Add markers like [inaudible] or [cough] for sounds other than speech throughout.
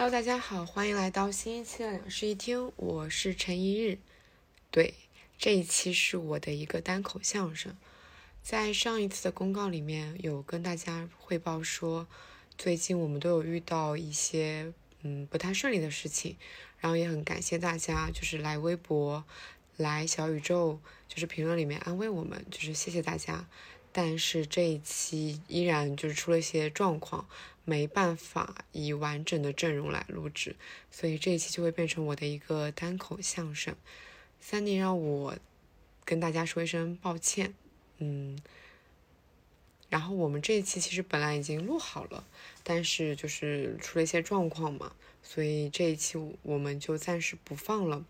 Hello，大家好，欢迎来到新一期的两室一厅，我是陈一日。对，这一期是我的一个单口相声。在上一次的公告里面有跟大家汇报说，最近我们都有遇到一些嗯不太顺利的事情，然后也很感谢大家，就是来微博、来小宇宙，就是评论里面安慰我们，就是谢谢大家。但是这一期依然就是出了一些状况。没办法以完整的阵容来录制，所以这一期就会变成我的一个单口相声。三妮让我跟大家说一声抱歉，嗯。然后我们这一期其实本来已经录好了，但是就是出了一些状况嘛，所以这一期我们就暂时不放了。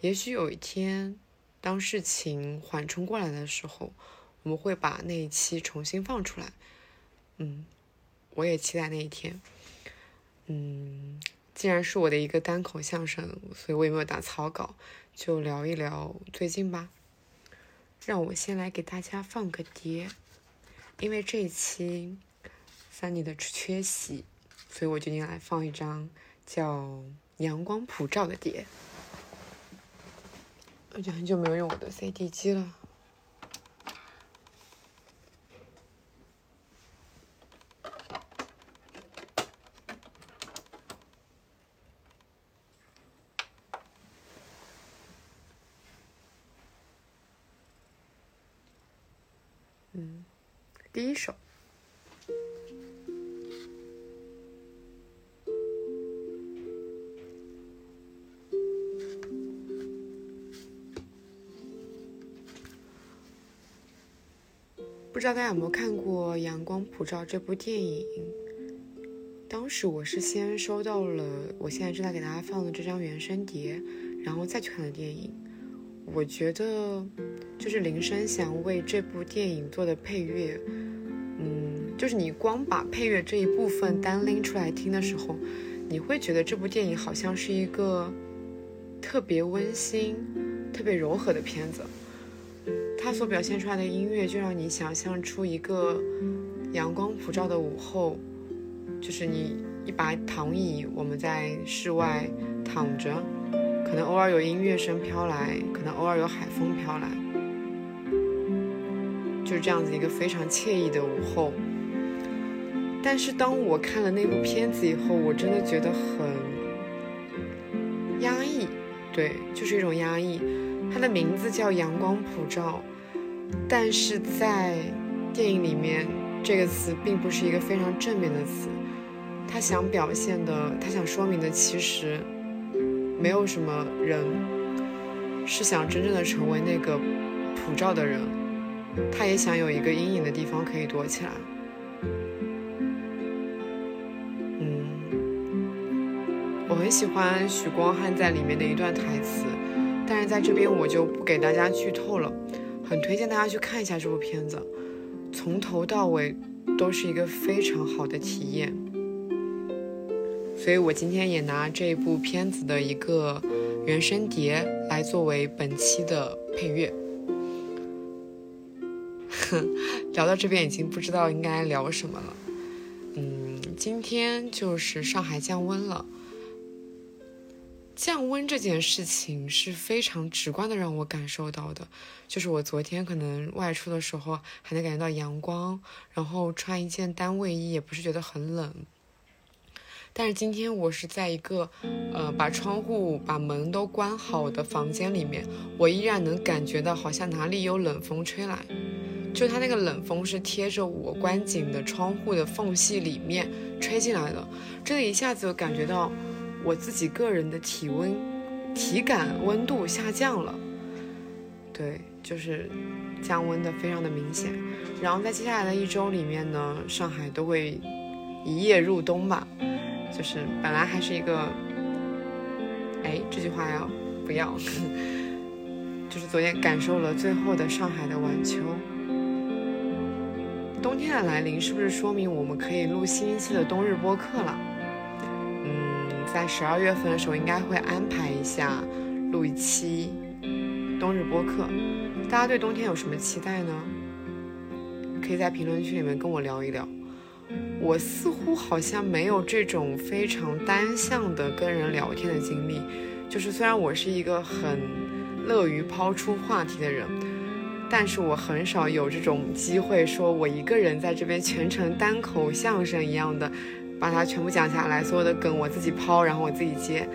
也许有一天，当事情缓冲过来的时候，我们会把那一期重新放出来，嗯。我也期待那一天。嗯，既然是我的一个单口相声，所以我也没有打草稿，就聊一聊最近吧。让我先来给大家放个碟，因为这一期三妮的缺席，所以我决定来放一张叫《阳光普照》的碟。我就很久没有用我的 CD 机了。第一首，不知道大家有没有看过《阳光普照》这部电影？当时我是先收到了我现在正在给大家放的这张原声碟，然后再去看的电影。我觉得，就是林声祥为这部电影做的配乐。就是你光把配乐这一部分单拎出来听的时候，你会觉得这部电影好像是一个特别温馨、特别柔和的片子。它所表现出来的音乐，就让你想象出一个阳光普照的午后，就是你一把躺椅，我们在室外躺着，可能偶尔有音乐声飘来，可能偶尔有海风飘来，就是这样子一个非常惬意的午后。但是当我看了那部片子以后，我真的觉得很压抑，对，就是一种压抑。它的名字叫《阳光普照》，但是在电影里面，这个词并不是一个非常正面的词。他想表现的，他想说明的，其实没有什么人是想真正的成为那个普照的人，他也想有一个阴影的地方可以躲起来。很喜欢许光汉在里面的一段台词，但是在这边我就不给大家剧透了。很推荐大家去看一下这部片子，从头到尾都是一个非常好的体验。所以我今天也拿这部片子的一个原声碟来作为本期的配乐。哼，[laughs] 聊到这边已经不知道应该聊什么了。嗯，今天就是上海降温了。降温这件事情是非常直观的，让我感受到的，就是我昨天可能外出的时候还能感觉到阳光，然后穿一件单卫衣也不是觉得很冷。但是今天我是在一个，呃，把窗户、把门都关好的房间里面，我依然能感觉到好像哪里有冷风吹来，就它那个冷风是贴着我关紧的窗户的缝隙里面吹进来的，真的一下子就感觉到。我自己个人的体温、体感温度下降了，对，就是降温的非常的明显。然后在接下来的一周里面呢，上海都会一夜入冬吧，就是本来还是一个，哎，这句话要不要？[laughs] 就是昨天感受了最后的上海的晚秋，冬天的来临是不是说明我们可以录新一期的冬日播客了？在十二月份的时候，应该会安排一下录一期冬日播客。大家对冬天有什么期待呢？可以在评论区里面跟我聊一聊。我似乎好像没有这种非常单向的跟人聊天的经历。就是虽然我是一个很乐于抛出话题的人，但是我很少有这种机会，说我一个人在这边全程单口相声一样的把它全部讲下来，所有的梗我自己抛，然后我自己接，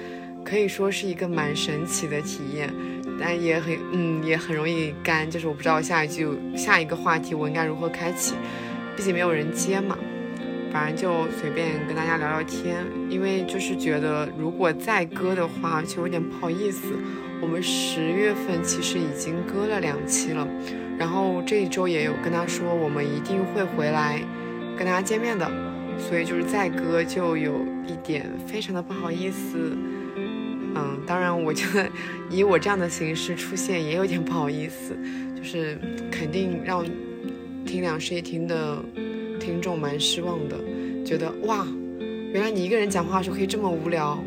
可以说是一个蛮神奇的体验。但也很嗯，也很容易干，就是我不知道下一句下一个话题我应该如何开启，毕竟没有人接嘛，反正就随便跟大家聊聊天。因为就是觉得如果再割的话，就有点不好意思。我们十月份其实已经割了两期了，然后这一周也有跟他说我们一定会回来跟大家见面的，所以就是再割就有一点非常的不好意思。嗯，当然，我觉得以我这样的形式出现也有点不好意思，就是肯定让听两室一厅的听众蛮失望的，觉得哇，原来你一个人讲话的时候可以这么无聊，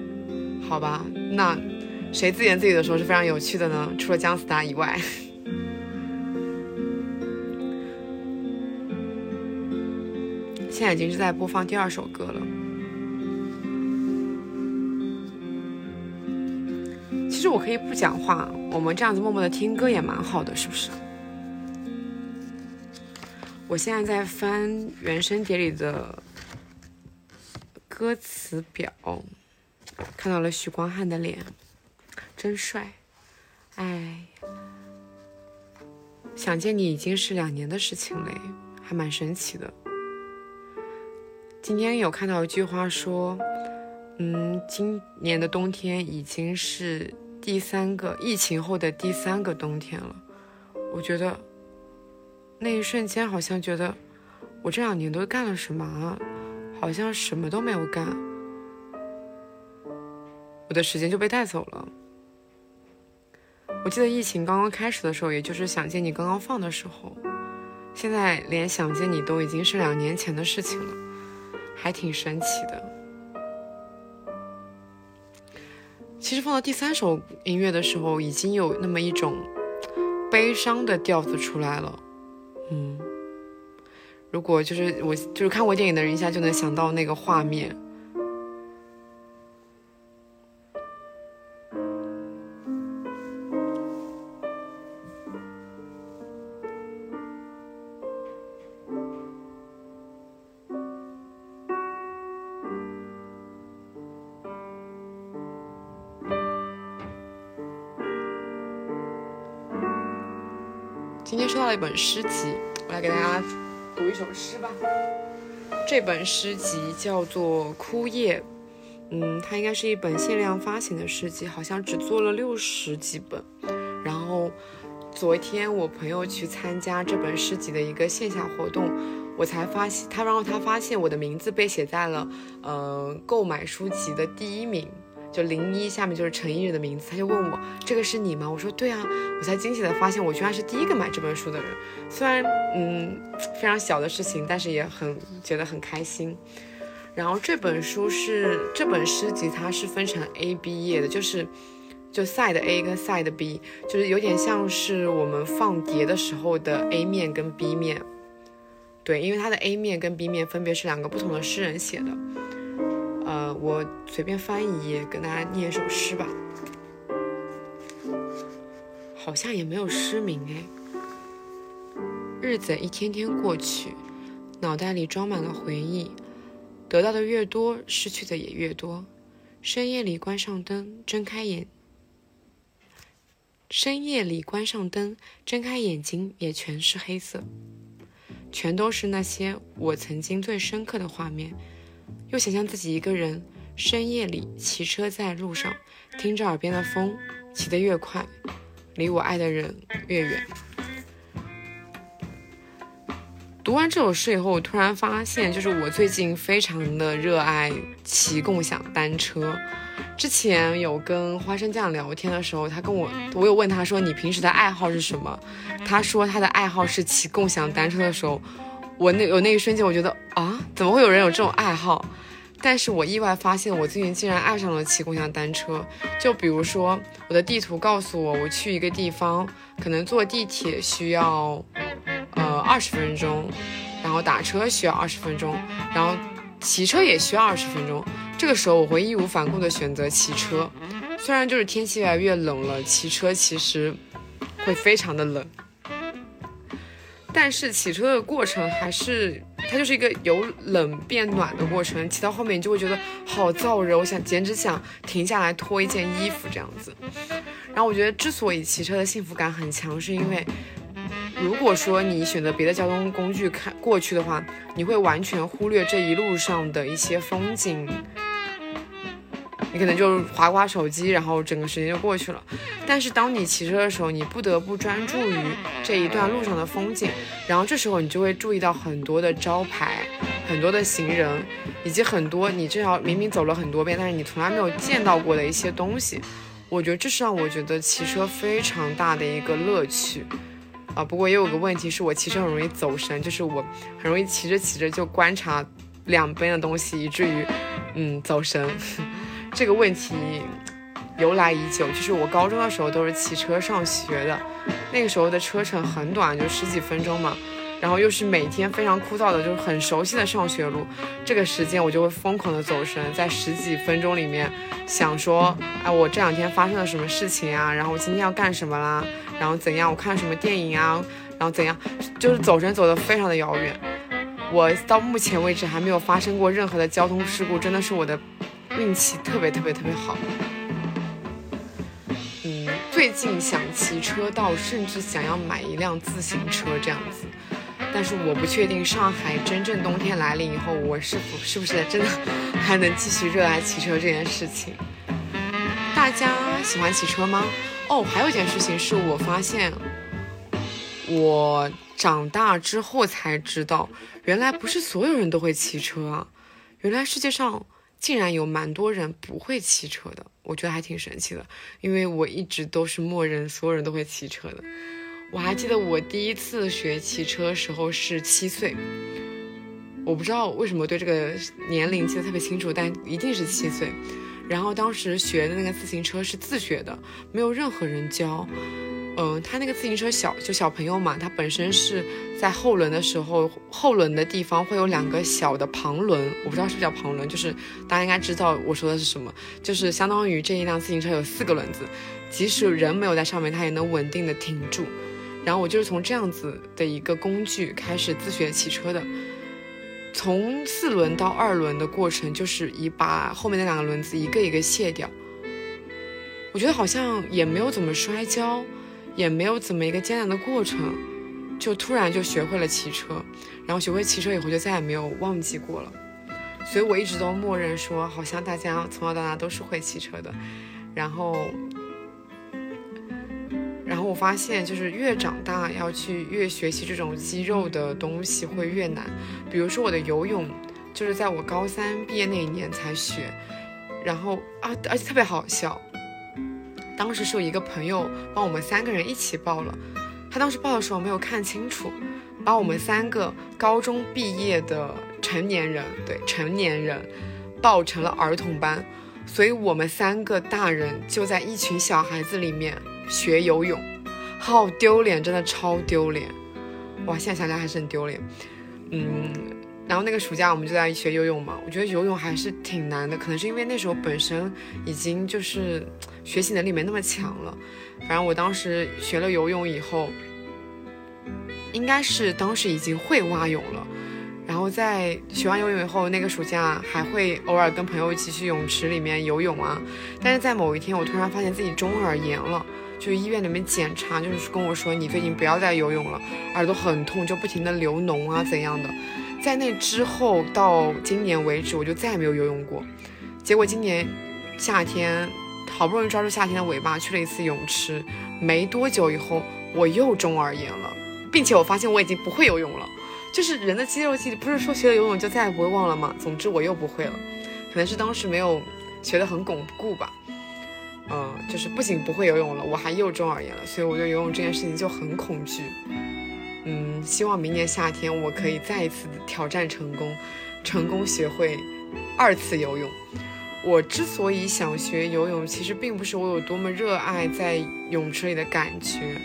好吧？那谁自言自语的时候是非常有趣的呢？除了姜思达以外，现在已经是在播放第二首歌了。其实我可以不讲话，我们这样子默默的听歌也蛮好的，是不是？我现在在翻原声碟里的歌词表，看到了许光汉的脸，真帅！哎，想见你已经是两年的事情嘞，还蛮神奇的。今天有看到一句话说，嗯，今年的冬天已经是。第三个疫情后的第三个冬天了，我觉得那一瞬间好像觉得我这两年都干了什么？好像什么都没有干，我的时间就被带走了。我记得疫情刚刚开始的时候，也就是想见你刚刚放的时候，现在连想见你都已经是两年前的事情了，还挺神奇的。其实放到第三首音乐的时候，已经有那么一种悲伤的调子出来了。嗯，如果就是我就是看过电影的人，一下就能想到那个画面。一本诗集，我来给大家读一首诗吧。这本诗集叫做《枯叶》，嗯，它应该是一本限量发行的诗集，好像只做了六十几本。然后昨天我朋友去参加这本诗集的一个线下活动，我才发现他，然后他发现我的名字被写在了呃购买书籍的第一名。就零一下面就是陈一日的名字，他就问我这个是你吗？我说对啊，我才惊喜的发现我居然是第一个买这本书的人。虽然嗯非常小的事情，但是也很觉得很开心。然后这本书是这本诗集，它是分成 A、B 页的，就是就 side A 跟 side B，就是有点像是我们放碟的时候的 A 面跟 B 面。对，因为它的 A 面跟 B 面分别是两个不同的诗人写的。呃，我随便翻一页，跟大家念一首诗吧。好像也没有诗名哎。日子一天天过去，脑袋里装满了回忆，得到的越多，失去的也越多。深夜里关上灯，睁开眼，深夜里关上灯，睁开眼睛也全是黑色，全都是那些我曾经最深刻的画面。又想象自己一个人深夜里骑车在路上，听着耳边的风，骑得越快，离我爱的人越远。读完这首诗以后，我突然发现，就是我最近非常的热爱骑共享单车。之前有跟花生酱聊天的时候，他跟我，我有问他说你平时的爱好是什么？他说他的爱好是骑共享单车的时候。我那有那一瞬间，我觉得啊，怎么会有人有这种爱好？但是我意外发现，我最近竟然爱上了骑共享单车。就比如说，我的地图告诉我，我去一个地方，可能坐地铁需要呃二十分钟，然后打车需要二十分钟，然后骑车也需要二十分钟。这个时候我会义无反顾的选择骑车，虽然就是天气越来越冷了，骑车其实会非常的冷，但是骑车的过程还是它就是一个由冷变暖的过程。骑到后面你就会觉得好燥热，我想简直想停下来脱一件衣服这样子。然后我觉得之所以骑车的幸福感很强，是因为。如果说你选择别的交通工具看过去的话，你会完全忽略这一路上的一些风景，你可能就划划手机，然后整个时间就过去了。但是当你骑车的时候，你不得不专注于这一段路上的风景，然后这时候你就会注意到很多的招牌、很多的行人，以及很多你这条明明走了很多遍，但是你从来没有见到过的一些东西。我觉得这是让我觉得骑车非常大的一个乐趣。啊，不过也有个问题，是我骑车很容易走神，就是我很容易骑着骑着就观察两边的东西，以至于，嗯，走神。这个问题由来已久，就是我高中的时候都是骑车上学的，那个时候的车程很短，就十几分钟嘛，然后又是每天非常枯燥的，就是很熟悉的上学路，这个时间我就会疯狂的走神，在十几分钟里面想说，哎，我这两天发生了什么事情啊？然后我今天要干什么啦？然后怎样？我看什么电影啊？然后怎样？就是走神走得非常的遥远。我到目前为止还没有发生过任何的交通事故，真的是我的运气特别特别特别好。嗯，最近想骑车到甚至想要买一辆自行车这样子，但是我不确定上海真正冬天来临以后，我是否是不是真的 [laughs] 还能继续热爱骑车这件事情？大家喜欢骑车吗？哦，还有一件事情是我发现，我长大之后才知道，原来不是所有人都会骑车啊！原来世界上竟然有蛮多人不会骑车的，我觉得还挺神奇的。因为我一直都是默认所有人都会骑车的。我还记得我第一次学骑车时候是七岁，我不知道为什么对这个年龄记得特别清楚，但一定是七岁。然后当时学的那个自行车是自学的，没有任何人教。嗯，他那个自行车小，就小朋友嘛，他本身是在后轮的时候，后轮的地方会有两个小的旁轮，我不知道是不是叫旁轮，就是大家应该知道我说的是什么，就是相当于这一辆自行车有四个轮子，即使人没有在上面，它也能稳定的停住。然后我就是从这样子的一个工具开始自学骑车的。从四轮到二轮的过程，就是以把后面那两个轮子一个一个卸掉。我觉得好像也没有怎么摔跤，也没有怎么一个艰难的过程，就突然就学会了骑车。然后学会骑车以后，就再也没有忘记过了。所以我一直都默认说，好像大家从小到大都是会骑车的。然后。然后我发现，就是越长大要去越学习这种肌肉的东西会越难。比如说我的游泳，就是在我高三毕业那一年才学。然后啊，而且特别好笑，当时是有一个朋友帮我们三个人一起报了。他当时报的时候没有看清楚，把我们三个高中毕业的成年人，对成年人，报成了儿童班。所以我们三个大人就在一群小孩子里面。学游泳，好丢脸，真的超丢脸！哇，现在想想还是很丢脸。嗯，然后那个暑假我们就在学游泳嘛，我觉得游泳还是挺难的，可能是因为那时候本身已经就是学习能力没那么强了。反正我当时学了游泳以后，应该是当时已经会蛙泳了。然后在学完游泳以后，那个暑假还会偶尔跟朋友一起去泳池里面游泳啊。但是在某一天，我突然发现自己中耳炎了。就医院里面检查，就是跟我说你最近不要再游泳了，耳朵很痛，就不停的流脓啊怎样的。在那之后到今年为止，我就再也没有游泳过。结果今年夏天好不容易抓住夏天的尾巴去了一次泳池，没多久以后我又中耳炎了，并且我发现我已经不会游泳了。就是人的肌肉记忆，不是说学了游泳就再也不会忘了吗？总之我又不会了，可能是当时没有学得很巩固吧。嗯，就是不仅不会游泳了，我还又中耳炎了，所以我对游泳这件事情就很恐惧。嗯，希望明年夏天我可以再一次挑战成功，成功学会二次游泳。我之所以想学游泳，其实并不是我有多么热爱在泳池里的感觉，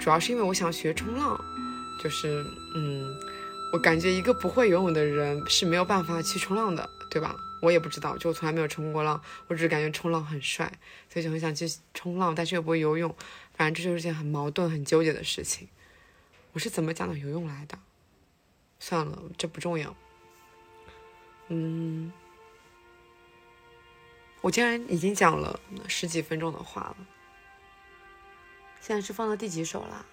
主要是因为我想学冲浪。就是，嗯，我感觉一个不会游泳的人是没有办法去冲浪的，对吧？我也不知道，就我从来没有冲过浪，我只是感觉冲浪很帅，所以就很想去冲浪，但是又不会游泳，反正这就是件很矛盾、很纠结的事情。我是怎么讲到游泳来的？算了，这不重要。嗯，我竟然已经讲了十几分钟的话了，现在是放到第几首啦？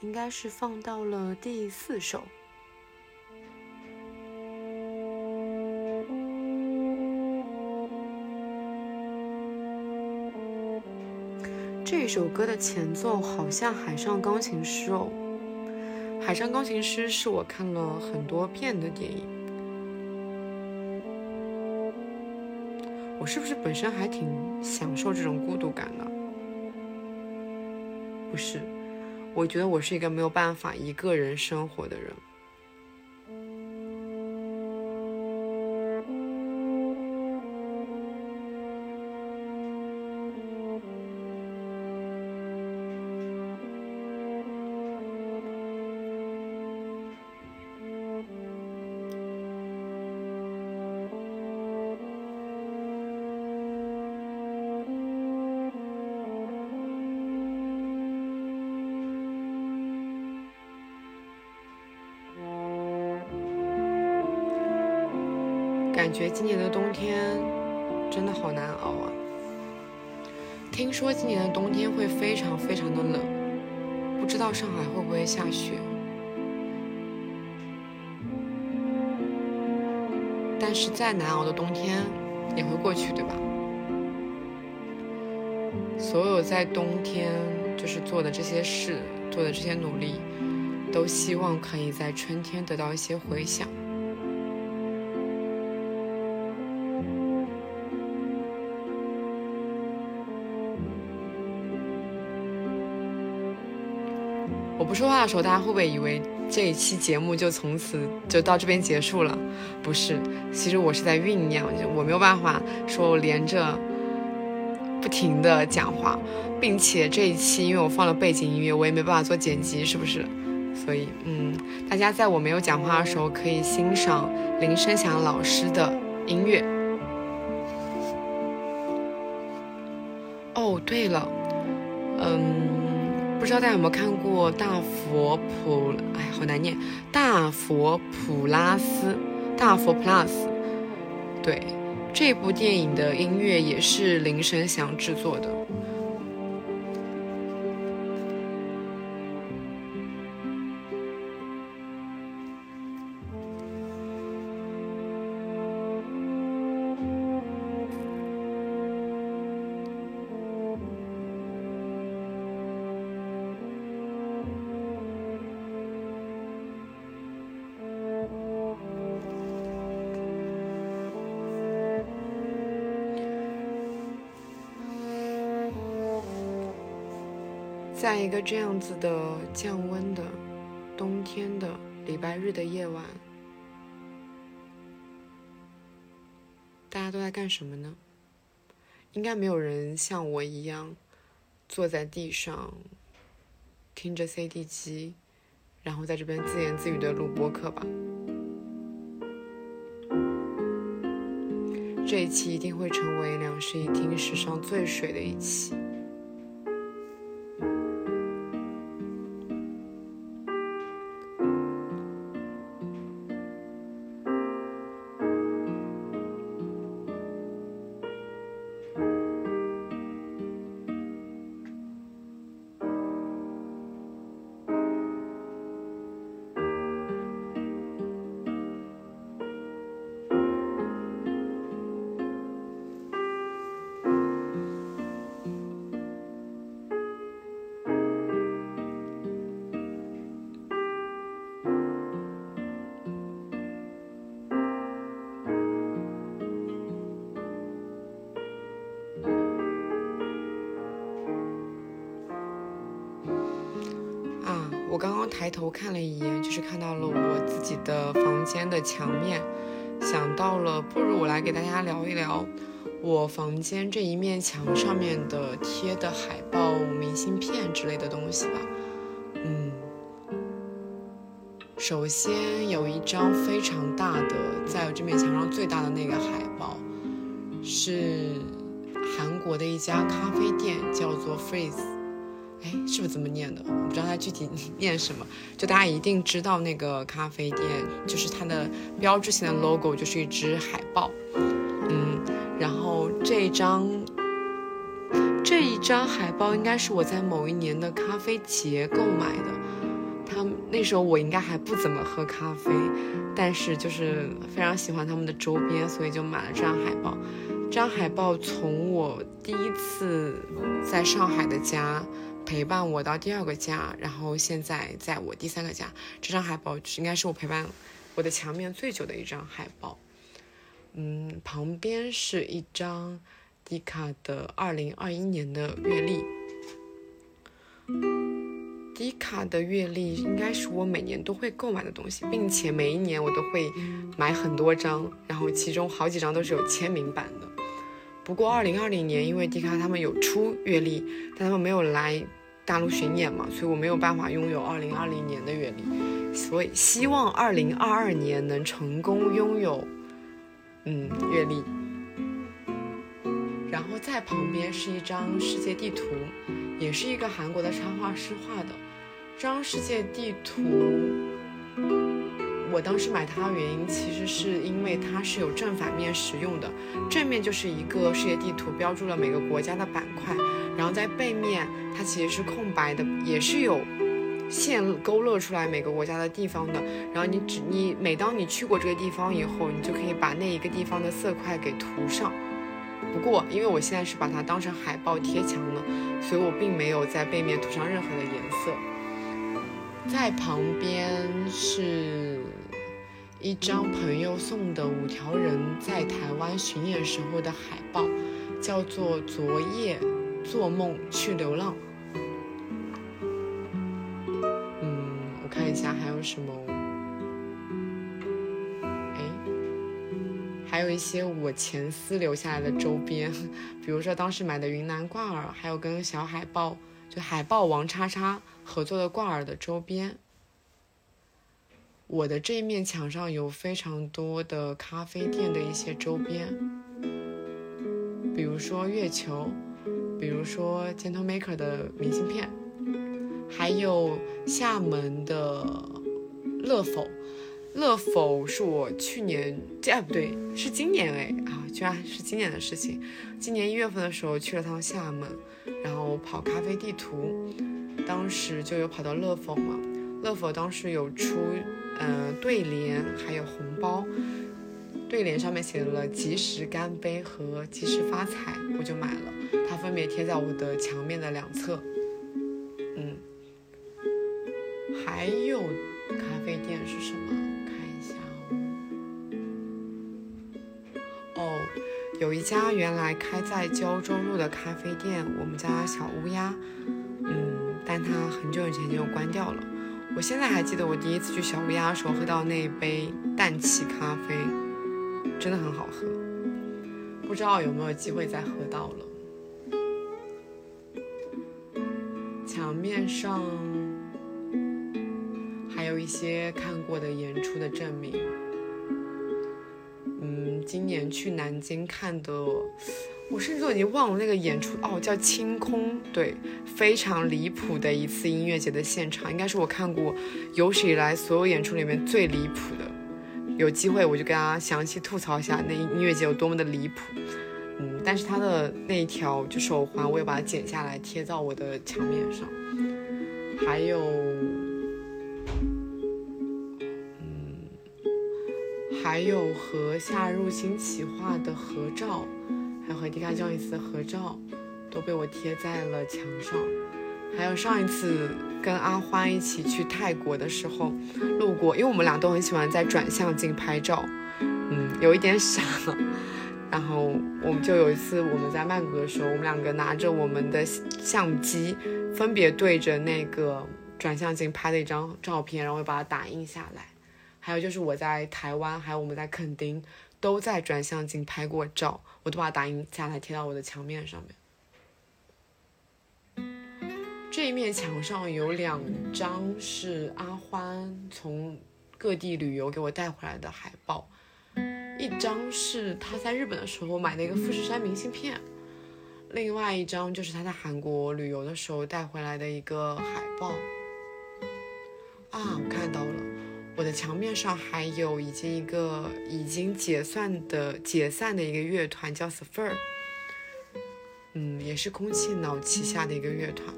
应该是放到了第四首。这首歌的前奏好像《海上钢琴师》哦，《海上钢琴师》是我看了很多遍的电影。我是不是本身还挺享受这种孤独感的？不是，我觉得我是一个没有办法一个人生活的人。今年的冬天真的好难熬啊！听说今年的冬天会非常非常的冷，不知道上海会不会下雪。但是再难熬的冬天也会过去，对吧？所有在冬天就是做的这些事，做的这些努力，都希望可以在春天得到一些回响。说话的时候，大家会不会以为这一期节目就从此就到这边结束了？不是，其实我是在酝酿，我没有办法说我连着不停的讲话，并且这一期因为我放了背景音乐，我也没办法做剪辑，是不是？所以，嗯，大家在我没有讲话的时候，可以欣赏林声祥老师的音乐。哦，对了，嗯。不知道大家有没有看过《大佛普》？哎，好难念，《大佛普拉斯》《大佛 Plus》。对，这部电影的音乐也是林声祥制作的。一个这样子的降温的冬天的礼拜日的夜晚，大家都在干什么呢？应该没有人像我一样坐在地上听着 CD 机，然后在这边自言自语的录播课吧。这一期一定会成为两室一厅史上最水的一期。抬头看了一眼，就是看到了我自己的房间的墙面，想到了，不如我来给大家聊一聊我房间这一面墙上面的贴的海报、明信片之类的东西吧。嗯，首先有一张非常大的，在这面墙上最大的那个海报，是韩国的一家咖啡店，叫做 Freeze。哎，是不是这么念的？我不知道它具体念什么。就大家一定知道那个咖啡店，就是它的标志性的 logo 就是一只海豹。嗯，然后这张这一张海报应该是我在某一年的咖啡节购买的。他们那时候我应该还不怎么喝咖啡，但是就是非常喜欢他们的周边，所以就买了这张海报。这张海报从我第一次在上海的家陪伴我到第二个家，然后现在在我第三个家。这张海报应该是我陪伴我的墙面最久的一张海报。嗯，旁边是一张迪卡的二零二一年的月历。迪卡的月历应该是我每年都会购买的东西，并且每一年我都会买很多张，然后其中好几张都是有签名版的。不过二零二零年因为迪卡他们有出月历，但他们没有来大陆巡演嘛，所以我没有办法拥有二零二零年的阅历。所以希望二零二二年能成功拥有，嗯，阅历。然后在旁边是一张世界地图，也是一个韩国的插画师画的。这张世界地图，我当时买它的原因，其实是因为它是有正反面使用的。正面就是一个世界地图，标注了每个国家的板块，然后在背面它其实是空白的，也是有线勾勒出来每个国家的地方的。然后你只你每当你去过这个地方以后，你就可以把那一个地方的色块给涂上。不过因为我现在是把它当成海报贴墙了，所以我并没有在背面涂上任何的颜色。在旁边是一张朋友送的五条人在台湾巡演时候的海报，叫做《昨夜做梦去流浪》。嗯，我看一下还有什么。哎，还有一些我前司留下来的周边，[laughs] 比如说当时买的云南挂耳，还有跟小海豹。就海豹王叉叉合作的挂耳的周边，我的这一面墙上有非常多的咖啡店的一些周边，比如说月球，比如说 Gentle Maker 的明信片，还有厦门的乐否。乐否是我去年这，哎不对，是今年哎啊，居然是今年的事情。今年一月份的时候去了趟厦门，然后跑咖啡地图，当时就有跑到乐否嘛。乐否当时有出，嗯，对联还有红包，对联上面写了“及时干杯”和“及时发财”，我就买了，它分别贴在我的墙面的两侧。嗯，还有咖啡店是什么？看一下。哦有一家原来开在胶州路的咖啡店，我们家小乌鸦，嗯，但它很久以前就关掉了。我现在还记得我第一次去小乌鸦的时候喝到那一杯氮气咖啡，真的很好喝。不知道有没有机会再喝到了。墙面上还有一些看过的演出的证明。嗯今年去南京看的，我甚至都已经忘了那个演出哦，叫清空，对，非常离谱的一次音乐节的现场，应该是我看过有史以来所有演出里面最离谱的。有机会我就跟大家详细吐槽一下那音乐节有多么的离谱。嗯，但是他的那一条就手环，我也把它剪下来贴到我的墙面上，还有。嗯还有和夏入侵企划的合照，还有和迪卡乔尼斯的合照，都被我贴在了墙上。还有上一次跟阿欢一起去泰国的时候，路过，因为我们俩都很喜欢在转向镜拍照，嗯，有一点傻。然后我们就有一次我们在曼谷的时候，我们两个拿着我们的相机，分别对着那个转向镜拍了一张照片，然后把它打印下来。还有就是我在台湾，还有我们在垦丁，都在转向镜拍过照，我都把它打印下来贴到我的墙面上面。这一面墙上有两张是阿欢从各地旅游给我带回来的海报，一张是他在日本的时候买的一个富士山明信片，另外一张就是他在韩国旅游的时候带回来的一个海报。啊，我看到了，我的墙面上还有已经一个已经解散的解散的一个乐团叫 Sphere，嗯，也是空气脑旗下的一个乐团。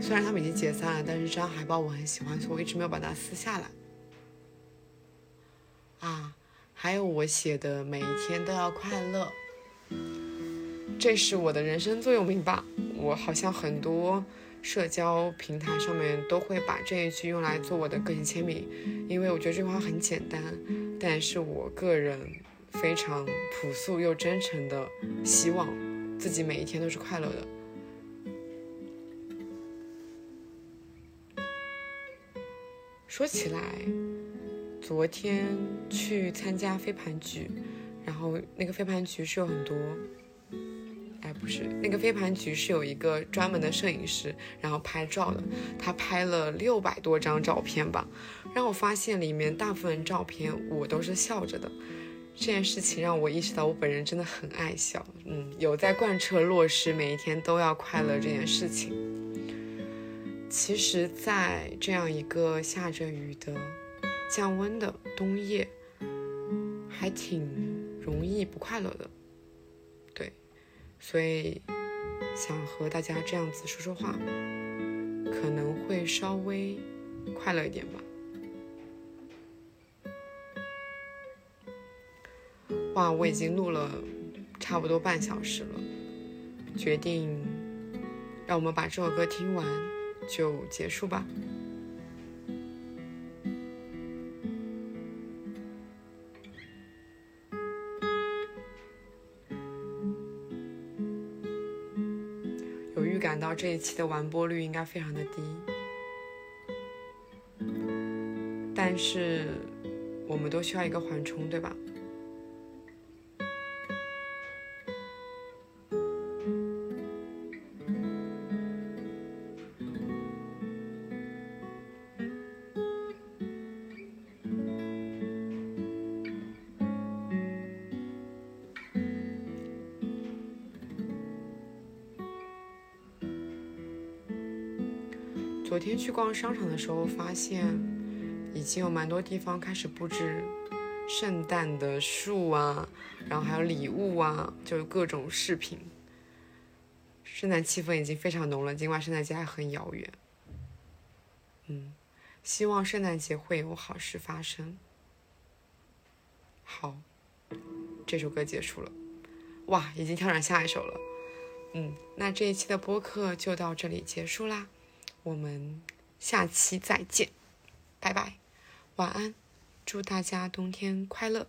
虽然他们已经解散了，但是这张海报我很喜欢，所以我一直没有把它撕下来。啊，还有我写的每一天都要快乐，这是我的人生座右铭吧？我好像很多社交平台上面都会把这一句用来做我的个性签名，因为我觉得这句话很简单，但是我个人非常朴素又真诚的希望自己每一天都是快乐的。说起来，昨天去参加飞盘局，然后那个飞盘局是有很多，哎，不是，那个飞盘局是有一个专门的摄影师，然后拍照的，他拍了六百多张照片吧，让我发现里面大部分照片我都是笑着的，这件事情让我意识到我本人真的很爱笑，嗯，有在贯彻落实每一天都要快乐这件事情。其实，在这样一个下着雨的、降温的冬夜，还挺容易不快乐的。对，所以想和大家这样子说说话，可能会稍微快乐一点吧。哇，我已经录了差不多半小时了，决定让我们把这首歌听完。就结束吧。有预感到这一期的完播率应该非常的低，但是我们都需要一个缓冲，对吧？昨天去逛商场的时候，发现已经有蛮多地方开始布置圣诞的树啊，然后还有礼物啊，就是各种饰品。圣诞气氛已经非常浓了，尽管圣诞节还很遥远。嗯，希望圣诞节会有好事发生。好，这首歌结束了，哇，已经跳转下一首了。嗯，那这一期的播客就到这里结束啦。我们下期再见，拜拜，晚安，祝大家冬天快乐。